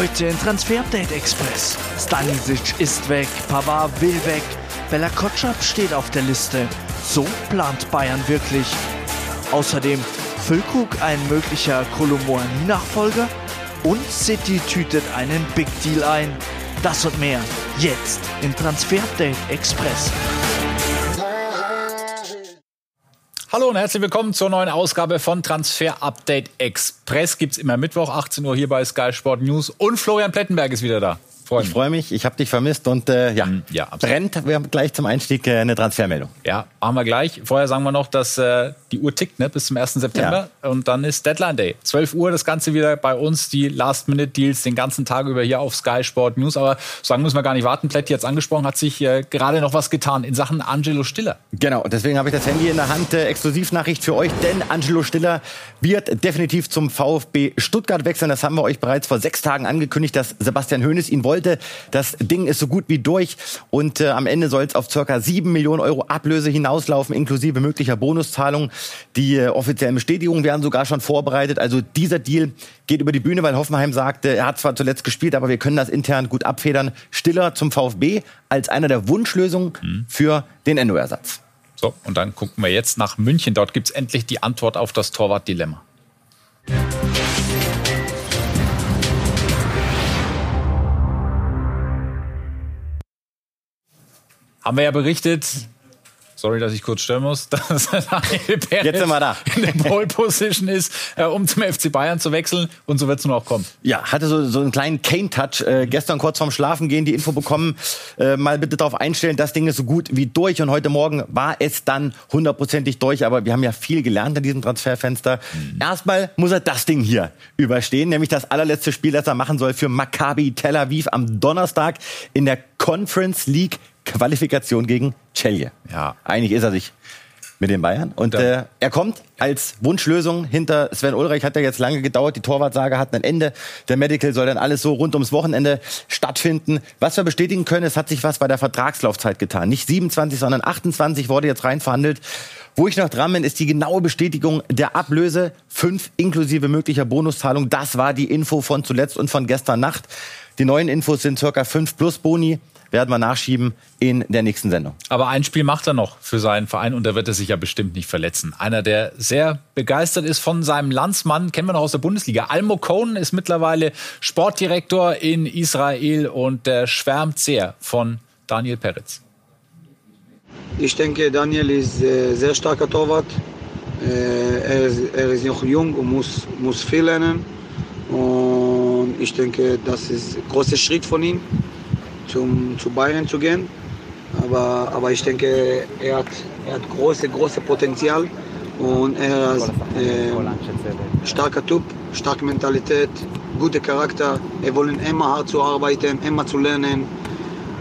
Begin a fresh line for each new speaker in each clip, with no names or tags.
Heute in Transfer Update Express. Stanisic ist weg, Pavard will weg, Bella Kotschap steht auf der Liste. So plant Bayern wirklich. Außerdem Füllkrug ein möglicher Kolomoani-Nachfolger und City tütet einen Big Deal ein. Das und mehr jetzt im Transfer Update Express.
Hallo und herzlich willkommen zur neuen Ausgabe von Transfer Update Express. Gibt's immer Mittwoch 18 Uhr hier bei Sky Sport News und Florian Plettenberg ist wieder da.
Freu ich freue mich, ich habe dich vermisst und äh, ja, mm, ja brennt. Wir haben gleich zum Einstieg äh, eine Transfermeldung.
Ja, machen wir gleich. Vorher sagen wir noch, dass äh, die Uhr tickt ne, bis zum 1. September ja. und dann ist Deadline Day. 12 Uhr das Ganze wieder bei uns, die Last-Minute-Deals den ganzen Tag über hier auf Sky Sport News. Aber so lange müssen wir gar nicht warten. Plätti jetzt angesprochen, hat sich äh, gerade noch was getan in Sachen Angelo Stiller.
Genau, deswegen habe ich das Handy in der Hand. Äh, Exklusivnachricht für euch, denn Angelo Stiller wird definitiv zum VfB Stuttgart wechseln. Das haben wir euch bereits vor sechs Tagen angekündigt, dass Sebastian Hoeneß ihn wollte. Das Ding ist so gut wie durch und äh, am Ende soll es auf circa sieben Millionen Euro Ablöse hinauslaufen, inklusive möglicher Bonuszahlungen. Die äh, offiziellen Bestätigungen werden sogar schon vorbereitet. Also dieser Deal geht über die Bühne, weil Hoffenheim sagte, er hat zwar zuletzt gespielt, aber wir können das intern gut abfedern. Stiller zum VfB als einer der Wunschlösungen mhm. für den Endo-Ersatz.
So, und dann gucken wir jetzt nach München. Dort gibt es endlich die Antwort auf das Torwart-Dilemma. Haben wir ja berichtet, sorry, dass ich kurz stören muss, dass Daniel Perez
Jetzt sind wir da.
in der Pole Position ist, äh, um zum FC Bayern zu wechseln. Und so wird es nur auch kommen.
Ja, hatte so, so einen kleinen Kane-Touch. Äh, gestern kurz vorm Schlafen gehen die Info bekommen. Äh, mal bitte darauf einstellen, das Ding ist so gut wie durch. Und heute Morgen war es dann hundertprozentig durch. Aber wir haben ja viel gelernt in diesem Transferfenster. Mhm. Erstmal muss er das Ding hier überstehen, nämlich das allerletzte Spiel, das er machen soll für Maccabi Tel Aviv am Donnerstag in der Conference League Qualifikation gegen Celje. Ja. Eigentlich ist er sich mit den Bayern. Und äh, er kommt als Wunschlösung hinter Sven Ulreich. Hat ja jetzt lange gedauert. Die Torwartsage hat ein Ende. Der Medical soll dann alles so rund ums Wochenende stattfinden. Was wir bestätigen können, es hat sich was bei der Vertragslaufzeit getan. Nicht 27, sondern 28 wurde jetzt rein verhandelt. Wo ich noch dran bin, ist die genaue Bestätigung der Ablöse. Fünf inklusive möglicher Bonuszahlung. Das war die Info von zuletzt und von gestern Nacht. Die neuen Infos sind circa fünf plus Boni werden wir nachschieben in der nächsten Sendung.
Aber ein Spiel macht er noch für seinen Verein und da wird er sich ja bestimmt nicht verletzen. Einer, der sehr begeistert ist von seinem Landsmann, kennen wir noch aus der Bundesliga. Almo Cohn ist mittlerweile Sportdirektor in Israel und der schwärmt sehr von Daniel Peretz.
Ich denke, Daniel ist ein sehr starker Torwart. Äh, er ist, er ist noch jung und muss, muss viel lernen. Und ich denke, das ist ein großer Schritt von ihm zum, zu Bayern zu gehen. Aber, aber ich denke, er hat, er hat große, große Potenzial und er ist äh, starker Typ, starke Mentalität, guter Charakter. Er wollen immer hart zu arbeiten, immer zu lernen.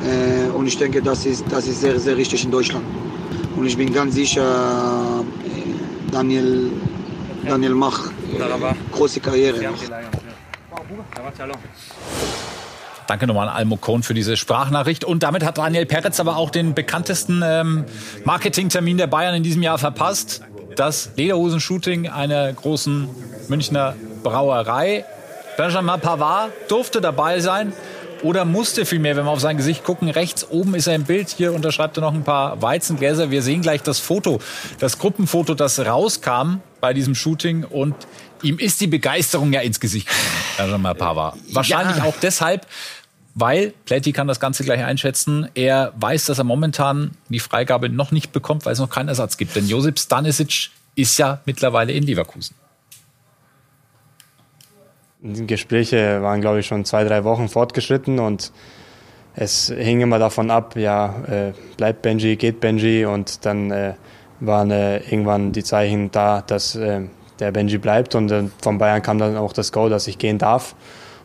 Äh, und ich denke, das ist, das ist sehr, sehr richtig in Deutschland. Und ich bin ganz sicher, äh, Daniel, Daniel macht äh, große Karriere. Noch.
Danke nochmal an Almo Cohn für diese Sprachnachricht. Und damit hat Daniel Peretz aber auch den bekanntesten ähm, Marketingtermin der Bayern in diesem Jahr verpasst. Das Lederhosen-Shooting einer großen Münchner Brauerei. Benjamin Pavard durfte dabei sein oder musste vielmehr, wenn wir auf sein Gesicht gucken. Rechts oben ist er im Bild. Hier unterschreibt er noch ein paar Weizengläser. Wir sehen gleich das Foto, das Gruppenfoto, das rauskam bei diesem Shooting. Und ihm ist die Begeisterung ja ins Gesicht Benjamin Pavard. Wahrscheinlich ja. auch deshalb, weil Plätti kann das Ganze gleich einschätzen. Er weiß, dass er momentan die Freigabe noch nicht bekommt, weil es noch keinen Ersatz gibt. Denn Josip Stanisic ist ja mittlerweile in Leverkusen.
Die Gespräche waren, glaube ich, schon zwei, drei Wochen fortgeschritten und es hing immer davon ab, ja, äh, bleibt Benji, geht Benji und dann äh, waren äh, irgendwann die Zeichen da, dass äh, der Benji bleibt und äh, von Bayern kam dann auch das Go, dass ich gehen darf.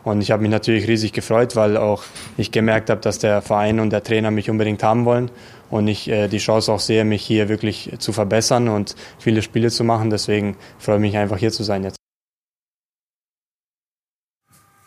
Und ich habe mich natürlich riesig gefreut, weil auch ich gemerkt habe, dass der Verein und der Trainer mich unbedingt haben wollen und ich äh, die Chance auch sehe, mich hier wirklich zu verbessern und viele Spiele zu machen. Deswegen freue ich mich einfach hier zu sein jetzt.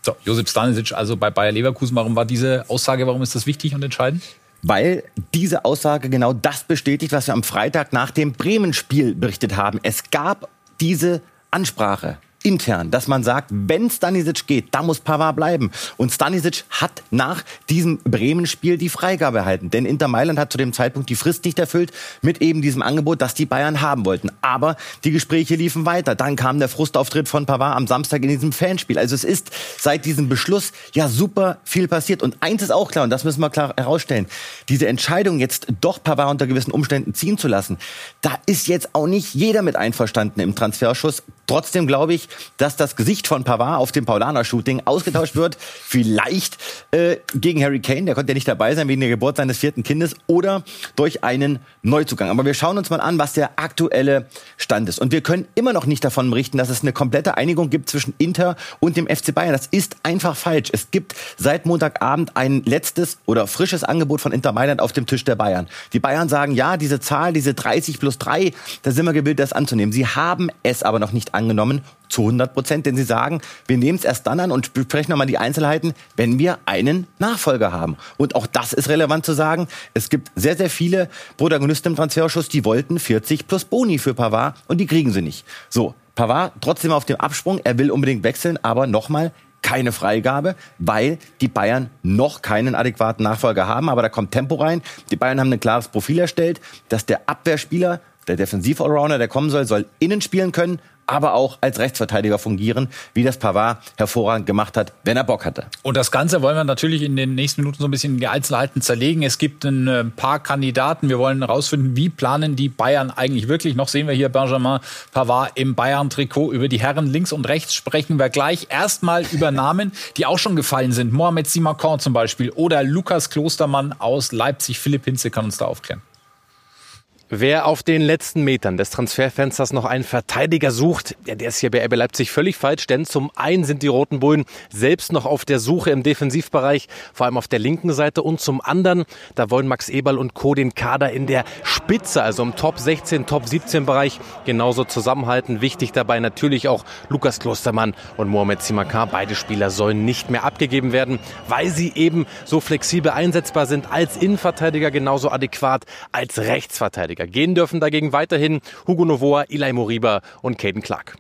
So, Josip Stanisic also bei Bayer Leverkusen. Warum war diese Aussage, warum ist das wichtig und entscheidend?
Weil diese Aussage genau das bestätigt, was wir am Freitag nach dem Bremen-Spiel berichtet haben. Es gab diese Ansprache intern, dass man sagt, wenn Stanisic geht, da muss Pavard bleiben. Und Stanisic hat nach diesem Bremen-Spiel die Freigabe erhalten. Denn Inter Mailand hat zu dem Zeitpunkt die Frist nicht erfüllt mit eben diesem Angebot, das die Bayern haben wollten. Aber die Gespräche liefen weiter. Dann kam der Frustauftritt von Pavard am Samstag in diesem Fanspiel. Also es ist seit diesem Beschluss ja super viel passiert. Und eins ist auch klar, und das müssen wir klar herausstellen, diese Entscheidung jetzt doch Pavard unter gewissen Umständen ziehen zu lassen, da ist jetzt auch nicht jeder mit einverstanden im Transferschuss. Trotzdem glaube ich, dass das Gesicht von Pavard auf dem Paulaner-Shooting ausgetauscht wird. Vielleicht äh, gegen Harry Kane, der konnte ja nicht dabei sein wegen der Geburt seines vierten Kindes, oder durch einen Neuzugang. Aber wir schauen uns mal an, was der aktuelle Stand ist. Und wir können immer noch nicht davon berichten, dass es eine komplette Einigung gibt zwischen Inter und dem FC Bayern. Das ist einfach falsch. Es gibt seit Montagabend ein letztes oder frisches Angebot von Inter Mailand auf dem Tisch der Bayern. Die Bayern sagen, ja, diese Zahl, diese 30 plus 3, da sind wir gewillt, das anzunehmen. Sie haben es aber noch nicht angenommen zu 100 Prozent, denn sie sagen, wir nehmen es erst dann an und besprechen nochmal die Einzelheiten, wenn wir einen Nachfolger haben. Und auch das ist relevant zu sagen. Es gibt sehr, sehr viele Protagonisten im Transferschuss, die wollten 40 plus Boni für Pavard und die kriegen sie nicht. So, Pavard trotzdem auf dem Absprung, er will unbedingt wechseln, aber nochmal, keine Freigabe, weil die Bayern noch keinen adäquaten Nachfolger haben. Aber da kommt Tempo rein. Die Bayern haben ein klares Profil erstellt, dass der Abwehrspieler der Defensiv-Allrounder, der kommen soll, soll innen spielen können, aber auch als Rechtsverteidiger fungieren, wie das Pavard hervorragend gemacht hat, wenn er Bock hatte.
Und das Ganze wollen wir natürlich in den nächsten Minuten so ein bisschen in die Einzelheiten zerlegen. Es gibt ein äh, paar Kandidaten. Wir wollen herausfinden, wie planen die Bayern eigentlich wirklich. Noch sehen wir hier Benjamin Pavard im Bayern-Trikot. Über die Herren links und rechts sprechen wir gleich. Erstmal über Namen, die auch schon gefallen sind. Mohamed Simakon zum Beispiel oder Lukas Klostermann aus Leipzig. Philipp Hinze kann uns da aufklären.
Wer auf den letzten Metern des Transferfensters noch einen Verteidiger sucht, ja, der ist hier bei RB Leipzig völlig falsch, denn zum einen sind die Roten Bullen selbst noch auf der Suche im Defensivbereich, vor allem auf der linken Seite und zum anderen, da wollen Max Eberl und Co. den Kader in der Spitze, also im Top 16, Top 17 Bereich genauso zusammenhalten. Wichtig dabei natürlich auch Lukas Klostermann und Mohamed Simakar. Beide Spieler sollen nicht mehr abgegeben werden, weil sie eben so flexibel einsetzbar sind als Innenverteidiger genauso adäquat als Rechtsverteidiger. Bundesliga. Gehen dürfen dagegen weiterhin Hugo Novoa, Eli Moriba und Caden Clark.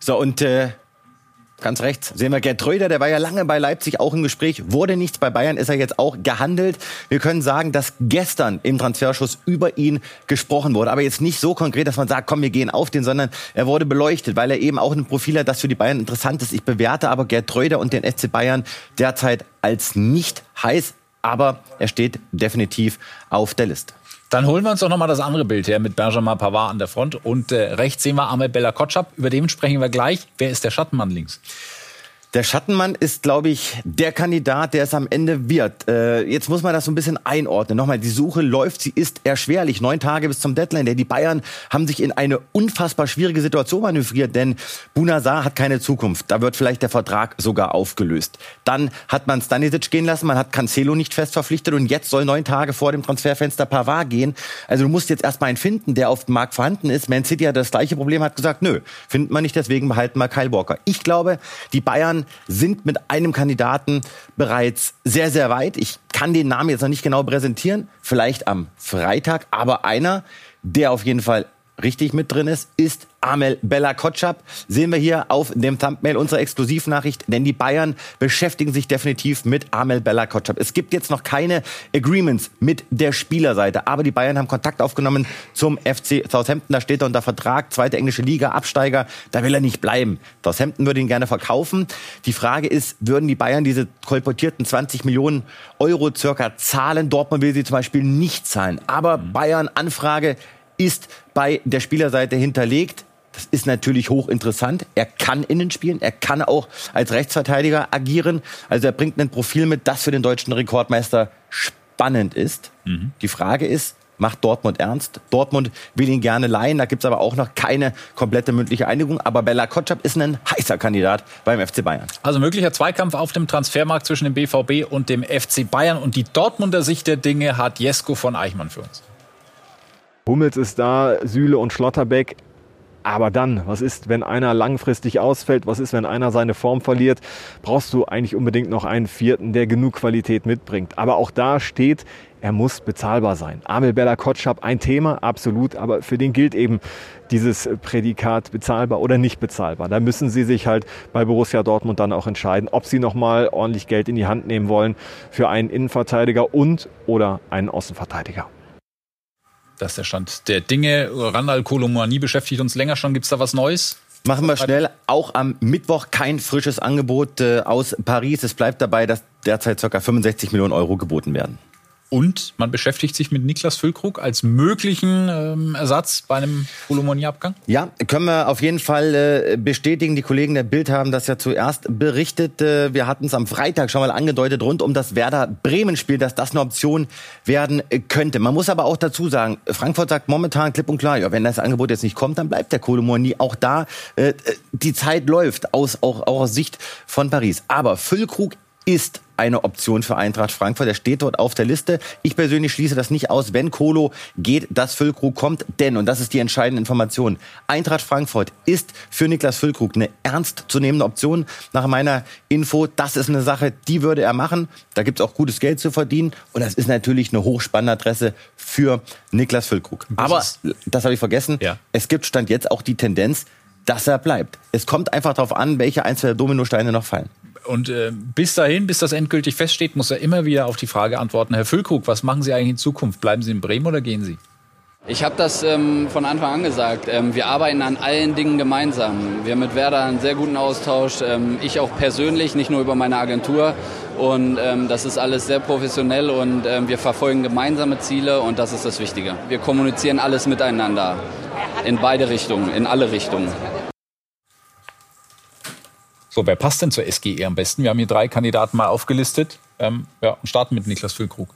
So, und äh, Ganz rechts sehen wir Gerd Röder, der war ja lange bei Leipzig auch im Gespräch, wurde nichts bei Bayern, ist er jetzt auch gehandelt. Wir können sagen, dass gestern im Transferschuss über ihn gesprochen wurde, aber jetzt nicht so konkret, dass man sagt, komm, wir gehen auf den, sondern er wurde beleuchtet, weil er eben auch ein Profil hat, das für die Bayern interessant ist. Ich bewerte aber Gerd Röder und den FC Bayern derzeit als nicht heiß aber er steht definitiv auf der Liste.
Dann holen wir uns doch nochmal das andere Bild her mit Benjamin Pavard an der Front. Und äh, rechts sehen wir Ahmed Bella Kotschap. Über den sprechen wir gleich. Wer ist der Schattenmann links?
Der Schattenmann ist, glaube ich, der Kandidat, der es am Ende wird. Äh, jetzt muss man das so ein bisschen einordnen. Nochmal, die Suche läuft, sie ist erschwerlich. Neun Tage bis zum Deadline. Die Bayern haben sich in eine unfassbar schwierige Situation manövriert, denn Bunazar hat keine Zukunft. Da wird vielleicht der Vertrag sogar aufgelöst. Dann hat man Stanisic gehen lassen, man hat Cancelo nicht fest verpflichtet und jetzt soll neun Tage vor dem Transferfenster Pavard gehen. Also du musst jetzt erstmal einen finden, der auf dem Markt vorhanden ist. Man City hat das gleiche Problem, hat gesagt, nö, findet man nicht, deswegen behalten wir Kyle Walker. Ich glaube, die Bayern Bayern sind mit einem Kandidaten bereits sehr, sehr weit. Ich kann den Namen jetzt noch nicht genau präsentieren, vielleicht am Freitag, aber einer, der auf jeden Fall richtig mit drin ist, ist Amel Bella Kotschap. Sehen wir hier auf dem Thumbnail unserer Exklusivnachricht, denn die Bayern beschäftigen sich definitiv mit Amel Bella Kotschap. Es gibt jetzt noch keine Agreements mit der Spielerseite, aber die Bayern haben Kontakt aufgenommen zum FC Southampton. Da steht er unter Vertrag, zweite englische Liga, Absteiger. Da will er nicht bleiben. Southampton würde ihn gerne verkaufen. Die Frage ist, würden die Bayern diese kolportierten 20 Millionen Euro circa zahlen? Dortmund will sie zum Beispiel nicht zahlen. Aber Bayern Anfrage ist bei der Spielerseite hinterlegt. Das ist natürlich hochinteressant. Er kann innen spielen, er kann auch als Rechtsverteidiger agieren. Also er bringt ein Profil mit, das für den deutschen Rekordmeister spannend ist. Mhm. Die Frage ist, macht Dortmund ernst? Dortmund will ihn gerne leihen, da gibt's aber auch noch keine komplette mündliche Einigung. Aber Bella Kotschap ist ein heißer Kandidat beim FC Bayern.
Also möglicher Zweikampf auf dem Transfermarkt zwischen dem BVB und dem FC Bayern. Und die Dortmunder Sicht der Dinge hat Jesko von Eichmann für uns.
Hummels ist da, Süle und Schlotterbeck Aber dann, was ist, wenn einer langfristig ausfällt? Was ist, wenn einer seine Form verliert? Brauchst du eigentlich unbedingt noch einen vierten, der genug Qualität mitbringt. Aber auch da steht, er muss bezahlbar sein. Amel Bella Kotschap, ein Thema, absolut, aber für den gilt eben dieses Prädikat bezahlbar oder nicht bezahlbar. Da müssen sie sich halt bei Borussia Dortmund dann auch entscheiden, ob sie nochmal ordentlich Geld in die Hand nehmen wollen für einen Innenverteidiger und oder einen Außenverteidiger.
Das ist der Stand der Dinge. Randall Kolomani beschäftigt uns länger schon. Gibt es da was Neues?
Machen wir schnell. Auch am Mittwoch kein frisches Angebot äh, aus Paris. Es bleibt dabei, dass derzeit ca. 65 Millionen Euro geboten werden.
Und man beschäftigt sich mit Niklas Füllkrug als möglichen ähm, Ersatz bei einem Kolomoni-Abgang?
Ja, können wir auf jeden Fall äh, bestätigen. Die Kollegen der Bild haben das ja zuerst berichtet. Äh, wir hatten es am Freitag schon mal angedeutet rund um das Werder-Bremen-Spiel, dass das eine Option werden äh, könnte. Man muss aber auch dazu sagen, Frankfurt sagt momentan klipp und klar, ja, wenn das Angebot jetzt nicht kommt, dann bleibt der Kolomoni auch da. Äh, die Zeit läuft aus, auch, auch aus Sicht von Paris. Aber Füllkrug ist eine Option für Eintracht Frankfurt. Er steht dort auf der Liste. Ich persönlich schließe das nicht aus, wenn Kolo geht, dass Füllkrug kommt. Denn, und das ist die entscheidende Information, Eintracht Frankfurt ist für Niklas Füllkrug eine ernstzunehmende Option. Nach meiner Info, das ist eine Sache, die würde er machen. Da gibt es auch gutes Geld zu verdienen. Und das ist natürlich eine hochspannende Adresse für Niklas Füllkrug. Aber, das habe ich vergessen, ja. es gibt Stand jetzt auch die Tendenz, dass er bleibt. Es kommt einfach darauf an, welche einzelnen Dominosteine noch fallen.
Und äh, bis dahin, bis das endgültig feststeht, muss er immer wieder auf die Frage antworten, Herr Füllkrug, was machen Sie eigentlich in Zukunft? Bleiben Sie in Bremen oder gehen Sie?
Ich habe das ähm, von Anfang an gesagt. Ähm, wir arbeiten an allen Dingen gemeinsam. Wir haben mit Werder einen sehr guten Austausch. Ähm, ich auch persönlich, nicht nur über meine Agentur. Und ähm, das ist alles sehr professionell und ähm, wir verfolgen gemeinsame Ziele und das ist das Wichtige. Wir kommunizieren alles miteinander. In beide Richtungen, in alle Richtungen.
So, wer passt denn zur SGE am besten? Wir haben hier drei Kandidaten mal aufgelistet. Ähm, ja, und starten mit Niklas Füllkrug.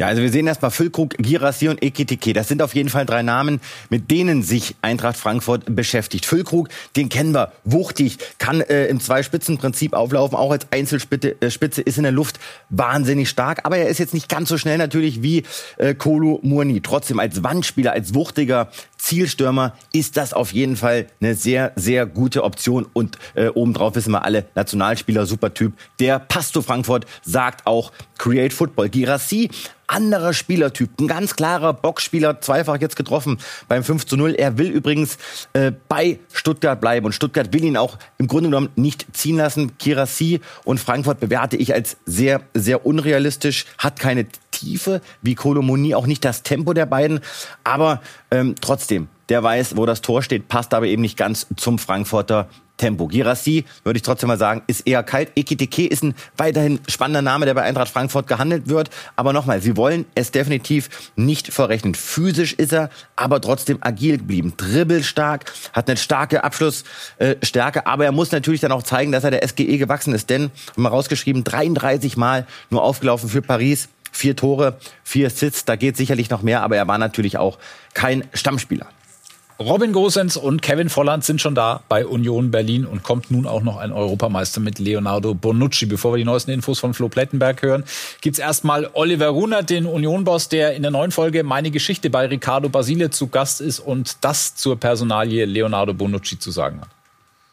Ja, also wir sehen erstmal Füllkrug, Girassi und Ekitike. Das sind auf jeden Fall drei Namen, mit denen sich Eintracht Frankfurt beschäftigt. Füllkrug, den kennen wir, wuchtig, kann äh, im Zwei-Spitzen-Prinzip auflaufen, auch als Einzelspitze äh, ist in der Luft wahnsinnig stark. Aber er ist jetzt nicht ganz so schnell natürlich wie äh, Kolo Murni. Trotzdem als Wandspieler, als wuchtiger Zielstürmer ist das auf jeden Fall eine sehr, sehr gute Option. Und äh, obendrauf wissen wir alle, Nationalspieler, super Typ. Der passt zu Frankfurt, sagt auch Create Football. Girassi anderer Spielertyp, ein ganz klarer Boxspieler, zweifach jetzt getroffen beim 5 zu 0. Er will übrigens äh, bei Stuttgart bleiben und Stuttgart will ihn auch im Grunde genommen nicht ziehen lassen. Kirassi und Frankfurt bewerte ich als sehr, sehr unrealistisch, hat keine Tiefe, wie Kolomoni auch nicht das Tempo der beiden, aber ähm, trotzdem, der weiß, wo das Tor steht, passt aber eben nicht ganz zum Frankfurter Tempo. Girassi, würde ich trotzdem mal sagen, ist eher kalt. Ekiteke ist ein weiterhin spannender Name, der bei Eintracht Frankfurt gehandelt wird. Aber nochmal, sie wollen es definitiv nicht verrechnen. Physisch ist er, aber trotzdem agil geblieben. Dribbelstark, hat eine starke Abschlussstärke, aber er muss natürlich dann auch zeigen, dass er der SGE gewachsen ist. Denn, haben wir rausgeschrieben, 33 Mal nur aufgelaufen für Paris. Vier Tore, vier Assists, da geht sicherlich noch mehr, aber er war natürlich auch kein Stammspieler.
Robin Gosens und Kevin Volland sind schon da bei Union Berlin und kommt nun auch noch ein Europameister mit Leonardo Bonucci. Bevor wir die neuesten Infos von Flo Plettenberg hören, gibt's erstmal Oliver Runert, den Union-Boss, der in der neuen Folge Meine Geschichte bei Riccardo Basile zu Gast ist und das zur Personalie Leonardo Bonucci zu sagen hat.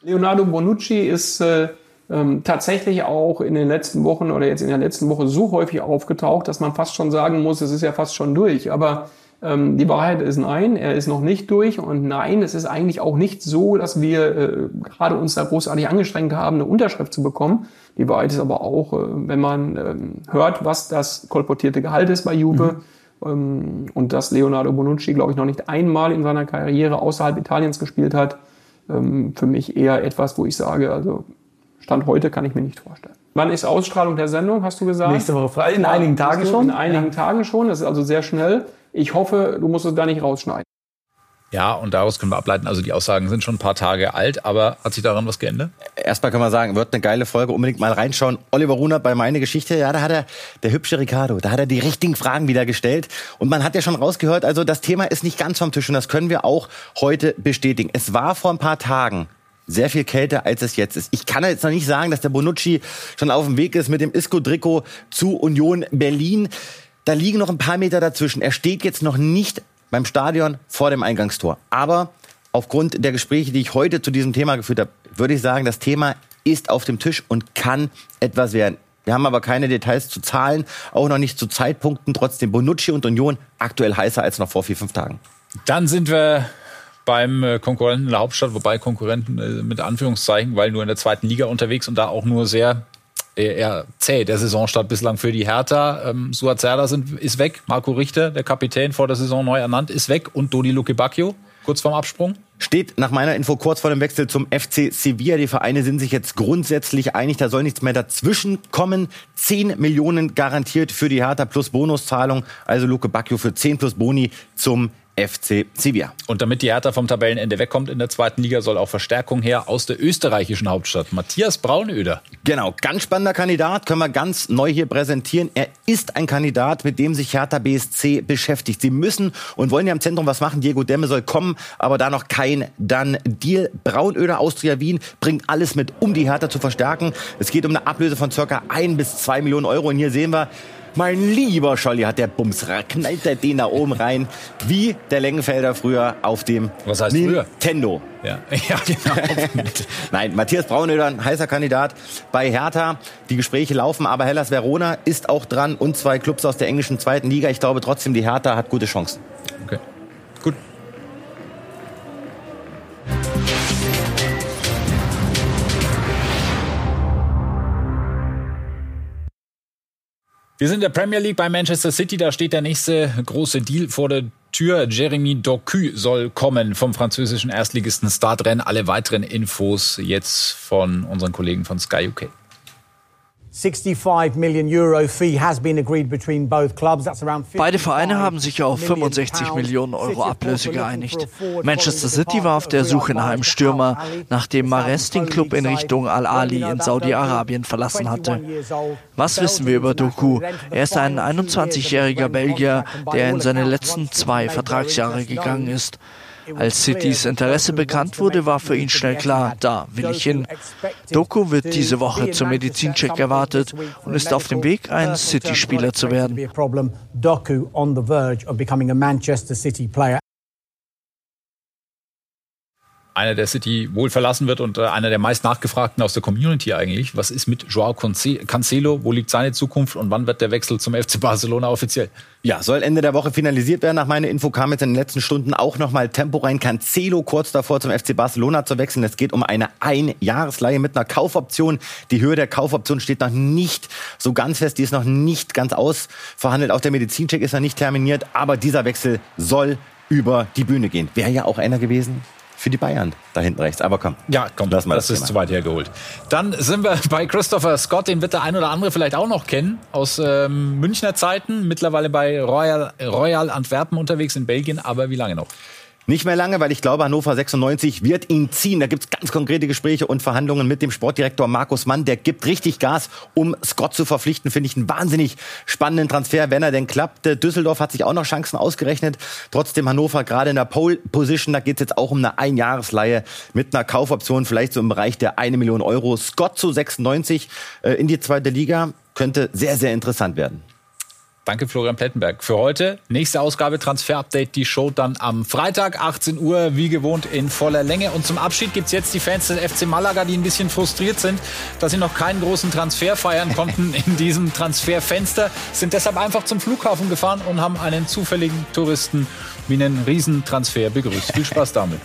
Leonardo Bonucci ist äh, ähm, tatsächlich auch in den letzten Wochen oder jetzt in der letzten Woche so häufig aufgetaucht, dass man fast schon sagen muss, es ist ja fast schon durch. Aber ähm, die Wahrheit ist nein, er ist noch nicht durch und nein, es ist eigentlich auch nicht so, dass wir äh, gerade uns da großartig angestrengt haben, eine Unterschrift zu bekommen. Die Wahrheit ist aber auch, äh, wenn man ähm, hört, was das kolportierte Gehalt ist bei Juve mhm. ähm, und dass Leonardo Bonucci, glaube ich, noch nicht einmal in seiner Karriere außerhalb Italiens gespielt hat, ähm, für mich eher etwas, wo ich sage, also Stand heute kann ich mir nicht vorstellen. Wann ist Ausstrahlung der Sendung, hast du gesagt?
Nächste Woche Freitag. In einigen Tagen schon.
In einigen ja. Tagen schon. Das ist also sehr schnell. Ich hoffe, du musst es da nicht rausschneiden.
Ja, und daraus können wir ableiten, also die Aussagen sind schon ein paar Tage alt, aber hat sich daran was geändert?
Erstmal kann man sagen, wird eine geile Folge, unbedingt mal reinschauen. Oliver Runert bei Meine Geschichte, ja, da hat er, der hübsche Ricardo, da hat er die richtigen Fragen wieder gestellt. Und man hat ja schon rausgehört, also das Thema ist nicht ganz vom Tisch und das können wir auch heute bestätigen. Es war vor ein paar Tagen sehr viel kälter, als es jetzt ist. Ich kann jetzt noch nicht sagen, dass der Bonucci schon auf dem Weg ist mit dem Isco-Trikot zu Union Berlin. Da liegen noch ein paar Meter dazwischen. Er steht jetzt noch nicht beim Stadion vor dem Eingangstor. Aber aufgrund der Gespräche, die ich heute zu diesem Thema geführt habe, würde ich sagen, das Thema ist auf dem Tisch und kann etwas werden. Wir haben aber keine Details zu Zahlen, auch noch nicht zu Zeitpunkten. Trotzdem Bonucci und Union aktuell heißer als noch vor vier, fünf Tagen.
Dann sind wir beim äh, Konkurrenten in der Hauptstadt, wobei Konkurrenten äh, mit Anführungszeichen, weil nur in der zweiten Liga unterwegs und da auch nur sehr eher zäh der Saisonstart bislang für die Hertha. Ähm, Suat Serdar sind, ist weg. Marco Richter, der Kapitän vor der Saison neu ernannt, ist weg. Und Dodi Luke Bacchio, kurz vorm Absprung.
Steht nach meiner Info kurz vor dem Wechsel zum FC Sevilla. Die Vereine sind sich jetzt grundsätzlich einig, da soll nichts mehr dazwischen kommen. 10 Millionen garantiert für die Hertha plus Bonuszahlung. Also Luke Bacchio für 10 plus Boni zum FC Sevilla.
Und damit die Hertha vom Tabellenende wegkommt in der zweiten Liga, soll auch Verstärkung her aus der österreichischen Hauptstadt. Matthias Braunöder.
Genau, ganz spannender Kandidat, können wir ganz neu hier präsentieren. Er ist ein Kandidat, mit dem sich Hertha BSC beschäftigt. Sie müssen und wollen ja im Zentrum was machen. Diego Demme soll kommen, aber da noch kein dann Deal. Braunöder, Austria Wien, bringt alles mit, um die Hertha zu verstärken. Es geht um eine Ablöse von circa ein bis zwei Millionen Euro. Und hier sehen wir, mein lieber Scholli hat der Bumsra, knallt er den da oben rein, wie der Längenfelder früher auf dem
Was heißt
Nintendo.
Ja, ja genau.
Nein, Matthias Braunöder, ein heißer Kandidat bei Hertha. Die Gespräche laufen, aber Hellas Verona ist auch dran und zwei Clubs aus der englischen zweiten Liga. Ich glaube trotzdem, die Hertha hat gute Chancen.
Wir sind in der Premier League bei Manchester City. Da steht der nächste große Deal vor der Tür. Jeremy Doku soll kommen vom französischen Erstligisten Startrennen. Alle weiteren Infos jetzt von unseren Kollegen von Sky UK.
Beide Vereine haben sich auf 65 Millionen Euro Ablöse geeinigt. Manchester City war auf der Suche nach einem Stürmer, nachdem Mares den Club in Richtung Al-Ali in Saudi-Arabien verlassen hatte. Was wissen wir über Doku? Er ist ein 21-jähriger Belgier, der in seine letzten zwei Vertragsjahre gegangen ist. Als Citys Interesse bekannt wurde, war für ihn schnell klar, da will ich hin. Doku wird diese Woche zum Medizincheck erwartet und ist auf dem Weg, ein City-Spieler zu werden.
Einer der City wohl verlassen wird und äh, einer der meist nachgefragten aus der Community eigentlich. Was ist mit Joao Cancelo? Wo liegt seine Zukunft und wann wird der Wechsel zum FC Barcelona offiziell?
Ja, soll Ende der Woche finalisiert werden. Nach meiner Info kam jetzt in den letzten Stunden auch nochmal Tempo rein. Cancelo kurz davor zum FC Barcelona zu wechseln. Es geht um eine Einjahresleihe mit einer Kaufoption. Die Höhe der Kaufoption steht noch nicht so ganz fest. Die ist noch nicht ganz ausverhandelt. Auch der Medizincheck ist noch nicht terminiert. Aber dieser Wechsel soll über die Bühne gehen. Wäre ja auch einer gewesen, für die Bayern da hinten rechts. Aber komm.
Ja, komm,
lass mal
das,
das
ist zu weit hergeholt. Dann sind wir bei Christopher Scott, den wird der ein oder andere vielleicht auch noch kennen, aus ähm, Münchner Zeiten, mittlerweile bei Royal, Royal Antwerpen unterwegs in Belgien, aber wie lange noch?
Nicht mehr lange, weil ich glaube, Hannover 96 wird ihn ziehen. Da gibt's ganz konkrete Gespräche und Verhandlungen mit dem Sportdirektor Markus Mann. Der gibt richtig Gas, um Scott zu verpflichten. Finde ich einen wahnsinnig spannenden Transfer, wenn er denn klappt. Äh, Düsseldorf hat sich auch noch Chancen ausgerechnet. Trotzdem Hannover gerade in der Pole Position. Da geht's jetzt auch um eine Einjahresleihe mit einer Kaufoption, vielleicht so im Bereich der eine Million Euro. Scott zu 96 äh, in die zweite Liga könnte sehr, sehr interessant werden.
Danke, Florian Plettenberg. Für heute, nächste Ausgabe Transfer Update, die Show dann am Freitag, 18 Uhr, wie gewohnt in voller Länge. Und zum Abschied gibt's jetzt die Fans des FC Malaga, die ein bisschen frustriert sind, dass sie noch keinen großen Transfer feiern konnten in diesem Transferfenster, sind deshalb einfach zum Flughafen gefahren und haben einen zufälligen Touristen wie einen Riesentransfer begrüßt. Viel Spaß damit.